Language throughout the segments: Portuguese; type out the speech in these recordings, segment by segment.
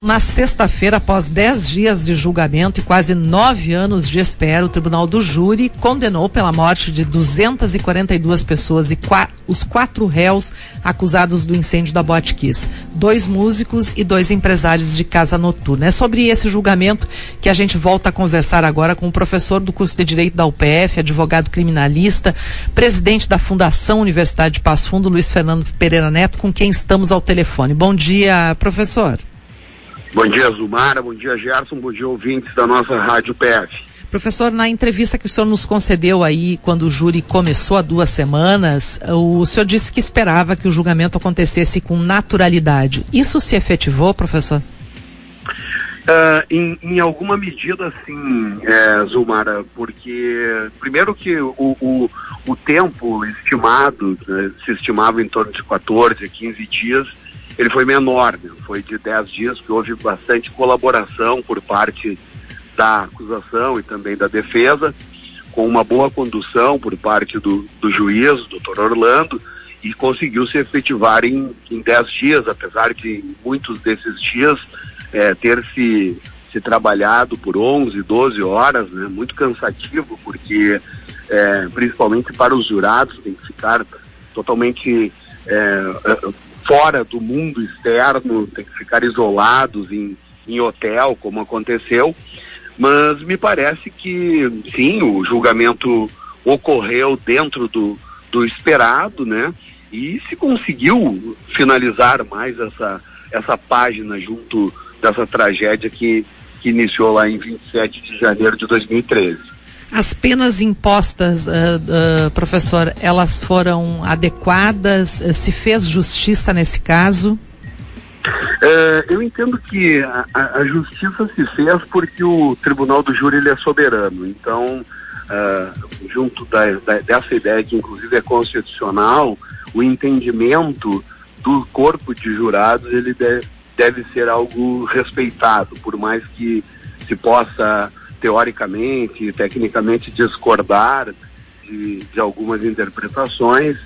Na sexta-feira, após dez dias de julgamento e quase nove anos de espera, o Tribunal do Júri condenou pela morte de 242 pessoas e qua os quatro réus acusados do incêndio da Botkiss, dois músicos e dois empresários de casa noturna. É sobre esse julgamento que a gente volta a conversar agora com o professor do curso de Direito da UPF, advogado criminalista, presidente da Fundação Universidade de Passo Fundo, Luiz Fernando Pereira Neto, com quem estamos ao telefone. Bom dia, professor. Bom dia, Zumara. Bom dia, Gerson. Bom dia, ouvintes da nossa Rádio PF. Professor, na entrevista que o senhor nos concedeu aí, quando o júri começou há duas semanas, o senhor disse que esperava que o julgamento acontecesse com naturalidade. Isso se efetivou, professor? Uh, em, em, alguma medida, sim, é, Zumara, porque, primeiro que o, o, o tempo estimado, né, se estimava em torno de 14, 15 dias, ele foi menor, né? foi de 10 dias, que houve bastante colaboração por parte da acusação e também da defesa, com uma boa condução por parte do, do juiz, doutor Orlando, e conseguiu se efetivar em, em 10 dias, apesar de muitos desses dias é, ter se, se trabalhado por 11, 12 horas, né? muito cansativo, porque é, principalmente para os jurados tem que ficar totalmente é, fora do mundo externo, tem que ficar isolados em, em hotel, como aconteceu. Mas me parece que, sim, o julgamento ocorreu dentro do, do esperado, né? E se conseguiu finalizar mais essa, essa página junto dessa tragédia que, que iniciou lá em 27 de janeiro de 2013. As penas impostas, uh, uh, professor, elas foram adequadas? Uh, se fez justiça nesse caso? eu entendo que a, a, justiça se fez porque o Tribunal do Júri ele é soberano. Então, junto da, da, dessa ideia que inclusive é constitucional, o entendimento do corpo de jurados ele deve, deve ser algo respeitado, por mais que se possa teoricamente, tecnicamente discordar de, de algumas interpretações,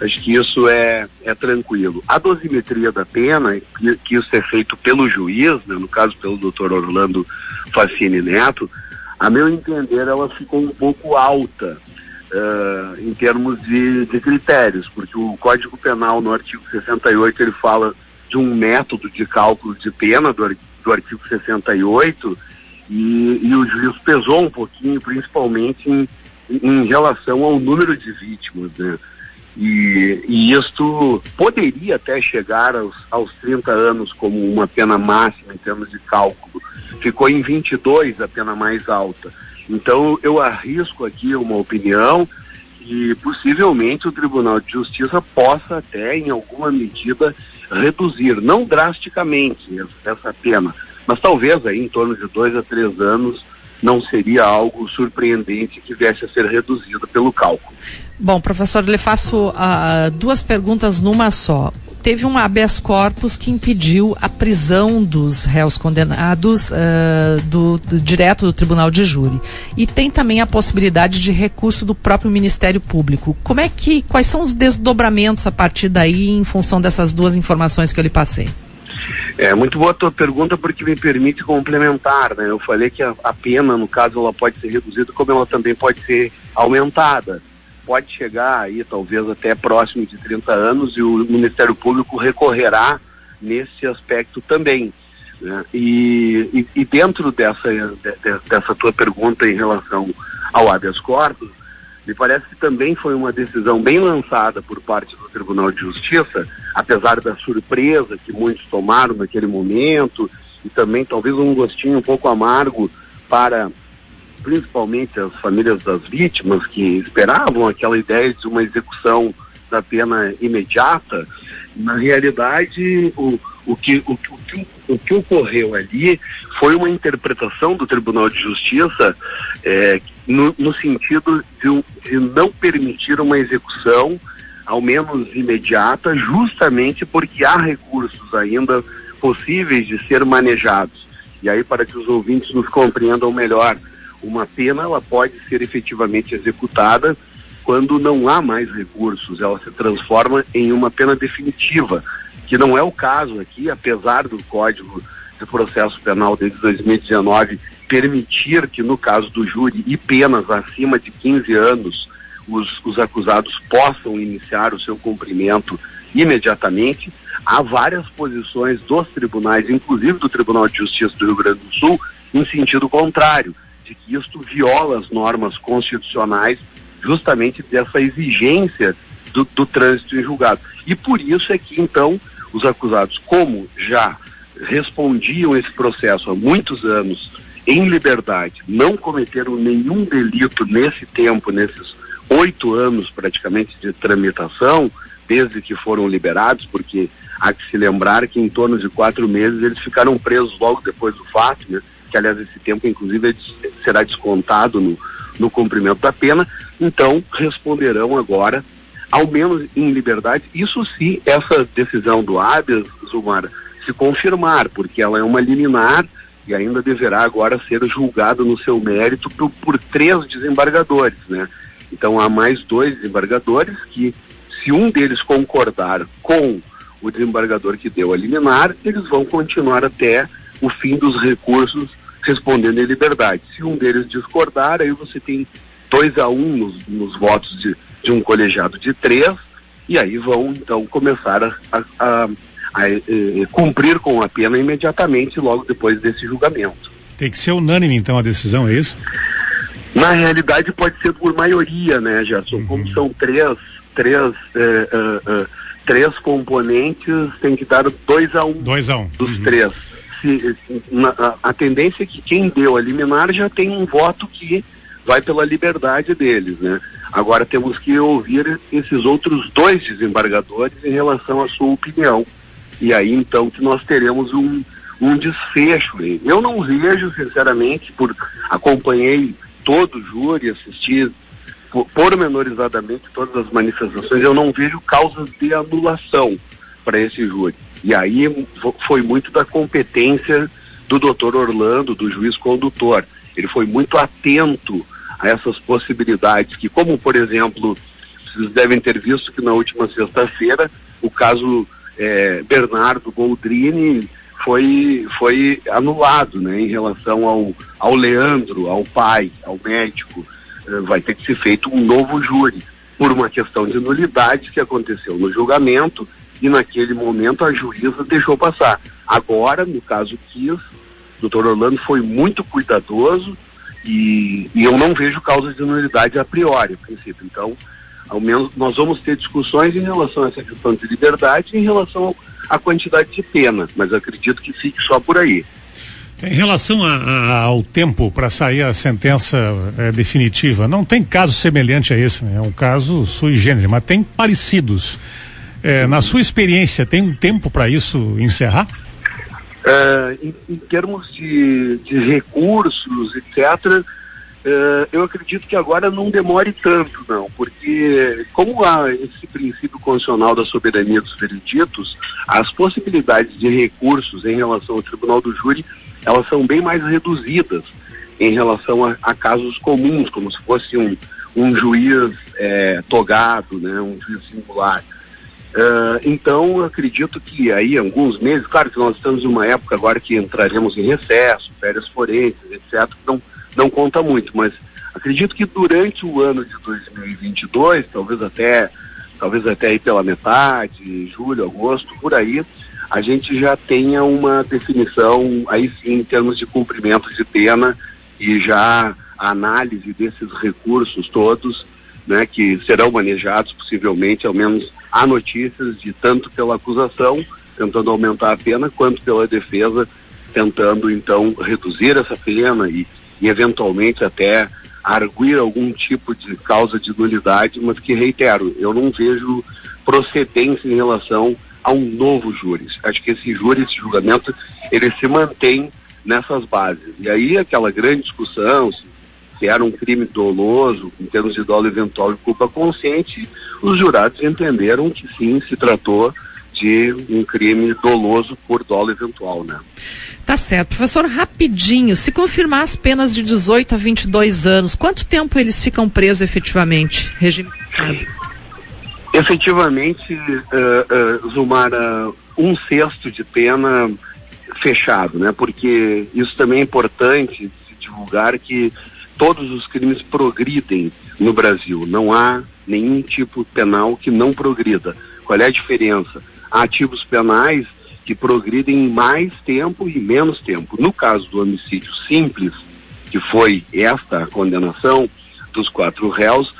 acho que isso é, é tranquilo. A dosimetria da pena, que, que isso é feito pelo juiz, né, no caso pelo doutor Orlando Facine Neto, a meu entender ela ficou um pouco alta uh, em termos de, de critérios, porque o Código Penal no artigo 68 ele fala de um método de cálculo de pena do, do artigo 68 e, e o juiz pesou um pouquinho, principalmente em, em relação ao número de vítimas, né? E, e isto poderia até chegar aos, aos 30 anos como uma pena máxima em termos de cálculo. Ficou em 22 a pena mais alta. Então eu arrisco aqui uma opinião que possivelmente o Tribunal de Justiça possa até, em alguma medida, reduzir, não drasticamente essa pena, mas talvez aí em torno de dois a três anos não seria algo surpreendente que viesse a ser reduzido pelo cálculo. Bom, professor, lhe faço uh, duas perguntas numa só. Teve um habeas corpus que impediu a prisão dos réus condenados uh, do, do, direto do Tribunal de Júri. E tem também a possibilidade de recurso do próprio Ministério Público. Como é que, quais são os desdobramentos a partir daí em função dessas duas informações que eu lhe passei? É muito boa a tua pergunta porque me permite complementar, né? Eu falei que a, a, pena, no caso, ela pode ser reduzida, como ela também pode ser aumentada. Pode chegar aí, talvez até próximo de 30 anos, e o Ministério Público recorrerá nesse aspecto também. Né? E, e, e, dentro dessa, de, dessa tua pergunta em relação ao habeas corpus, me parece que também foi uma decisão bem lançada por parte do Tribunal de Justiça, apesar da surpresa que muitos tomaram naquele momento e também talvez um gostinho um pouco amargo para principalmente as famílias das vítimas que esperavam aquela ideia de uma execução da pena imediata. Na realidade, o, o, que, o, o, que, o que ocorreu ali foi uma interpretação do Tribunal de Justiça é, no, no, sentido de, de não permitir uma execução ao menos imediata, justamente porque há recursos ainda possíveis de ser manejados. E aí, para que os ouvintes nos compreendam melhor, uma pena ela pode ser efetivamente executada quando não há mais recursos, ela se transforma em uma pena definitiva, que não é o caso aqui, apesar do Código de Processo Penal desde 2019 permitir que, no caso do júri e penas acima de 15 anos, os, os acusados possam iniciar o seu cumprimento imediatamente. Há várias posições dos tribunais, inclusive do Tribunal de Justiça do Rio Grande do Sul, em sentido contrário, de que isto viola as normas constitucionais, justamente dessa exigência do, do trânsito em julgado. E por isso é que, então, os acusados, como já respondiam esse processo há muitos anos em liberdade, não cometeram nenhum delito nesse tempo, nesses oito anos praticamente de tramitação, desde que foram liberados, porque há que se lembrar que em torno de quatro meses eles ficaram presos logo depois do fato, né? que aliás esse tempo inclusive será descontado no, no cumprimento da pena, então responderão agora, ao menos em liberdade, isso se essa decisão do habeas, Zumar, se confirmar, porque ela é uma liminar e ainda deverá agora ser julgado no seu mérito por, por três desembargadores, né? Então há mais dois desembargadores que, se um deles concordar com o desembargador que deu a liminar, eles vão continuar até o fim dos recursos respondendo em liberdade. Se um deles discordar, aí você tem dois a um nos, nos votos de, de, um colegiado de três, e aí vão então começar a, a, a eh, eh, cumprir com a pena imediatamente logo depois desse julgamento. Tem que ser unânime então a decisão, é isso? Na realidade pode ser por maioria, né, Gerson? Uhum. Como são três, três, eh, eh, eh, três componentes, tem que dar dois a um. Dois a um. Dos uhum. três. Se, na, a, a, tendência é que quem deu a liminar já tem um voto que vai pela liberdade deles, né? Agora temos que ouvir esses outros dois desembargadores em relação à sua opinião. E aí então que nós teremos um, um desfecho. Eu não vejo, sinceramente, por acompanhei todo o júri, assisti pormenorizadamente todas as manifestações, eu não vejo causas de anulação para esse júri. E aí foi muito da competência do doutor Orlando, do juiz condutor. Ele foi muito atento a essas possibilidades, que como, por exemplo, vocês devem ter visto que na última sexta-feira o caso é, Bernardo Goldrini foi, foi anulado né, em relação ao, ao Leandro, ao pai, ao médico. Uh, vai ter que ser feito um novo júri por uma questão de nulidade que aconteceu no julgamento e naquele momento a juíza deixou passar. Agora, no caso Kiss, o doutor Orlando foi muito cuidadoso e, e eu não vejo causa de nulidade a priori, a princípio. Então, ao menos nós vamos ter discussões em relação a essa questão de liberdade e em relação a quantidade de pena, mas acredito que fique só por aí. Em relação a, a, ao tempo para sair a sentença é, definitiva, não tem caso semelhante a esse, né? É um caso sui generis, mas tem parecidos. É, na sua experiência, tem um tempo para isso encerrar? É, em, em, termos de, de recursos, etc., Uh, eu acredito que agora não demore tanto, não, porque como há esse princípio constitucional da soberania dos vereditos, as possibilidades de recursos em relação ao Tribunal do Júri, elas são bem mais reduzidas em relação a, a casos comuns, como se fosse um, um juiz é, togado, né, um juiz singular. Uh, então, acredito que aí, alguns meses, claro que nós estamos em uma época agora que entraremos em recesso, férias forenses, etc., não não conta muito, mas acredito que durante o ano de 2022, talvez até talvez até aí pela metade, julho, agosto, por aí, a gente já tenha uma definição aí sim em termos de cumprimento de pena e já a análise desses recursos todos, né, que serão manejados possivelmente, ao menos há notícias de tanto pela acusação tentando aumentar a pena quanto pela defesa tentando então reduzir essa pena e e eventualmente até arguir algum tipo de causa de nulidade, mas que reitero, eu não vejo procedência em relação a um novo júri. Acho que esse júri, esse julgamento, ele se mantém nessas bases. E aí aquela grande discussão, se, era um crime doloso, em termos de dolo eventual e culpa consciente, os jurados entenderam que sim, se tratou de um crime doloso por dolo eventual, né? Tá certo. Professor, rapidinho, se confirmar as penas de 18 a 22 anos, quanto tempo eles ficam presos efetivamente? Regime Efetivamente, uh, uh, Zumara, um sexto de pena fechado, né? Porque isso também é importante se divulgar que todos os crimes progridem no Brasil. Não há nenhum tipo penal que não progrida. Qual é a diferença? Há ativos penais que progridem em mais tempo e menos tempo. No caso do homicídio simples, que foi esta a condenação dos quatro réus,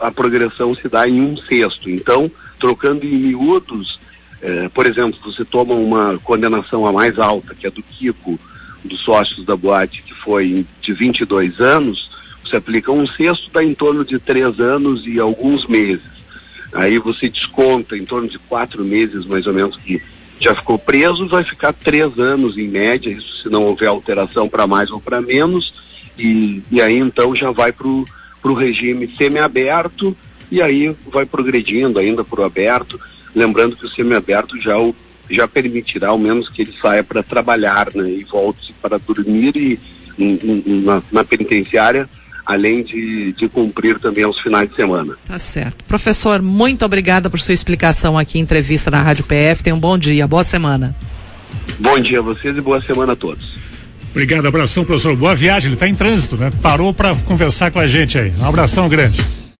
a progressão se dá em um sexto. Então, trocando em miúdos, eh, por exemplo, você toma uma condenação a mais alta, que é do Kiko, dos sócios da boate, que foi de 22 anos, você aplica um sexto, dá em torno de três anos e alguns meses. Aí você desconta em torno de quatro meses, mais ou menos, que já ficou preso, vai ficar três anos em média, isso se não houver alteração para mais ou para menos, e, e aí então já vai para o regime semiaberto, e aí vai progredindo ainda para o aberto, lembrando que o semiaberto já o já permitirá ao menos que ele saia para trabalhar né, e volte para dormir e, na, na penitenciária além de, de cumprir também aos finais de semana. Tá certo. Professor, muito obrigada por sua explicação aqui em entrevista na Rádio PF. Tenha um bom dia, boa semana. Bom dia a vocês e boa semana a todos. Obrigado, abração, professor. Boa viagem, ele está em trânsito, né? Parou para conversar com a gente aí. Um abração grande.